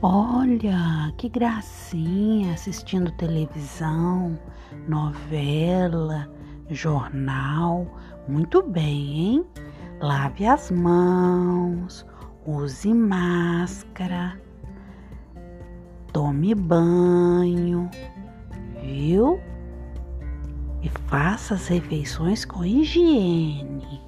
Olha, que gracinha assistindo televisão, novela, jornal. Muito bem, hein? Lave as mãos, use máscara, tome banho, viu? E faça as refeições com higiene.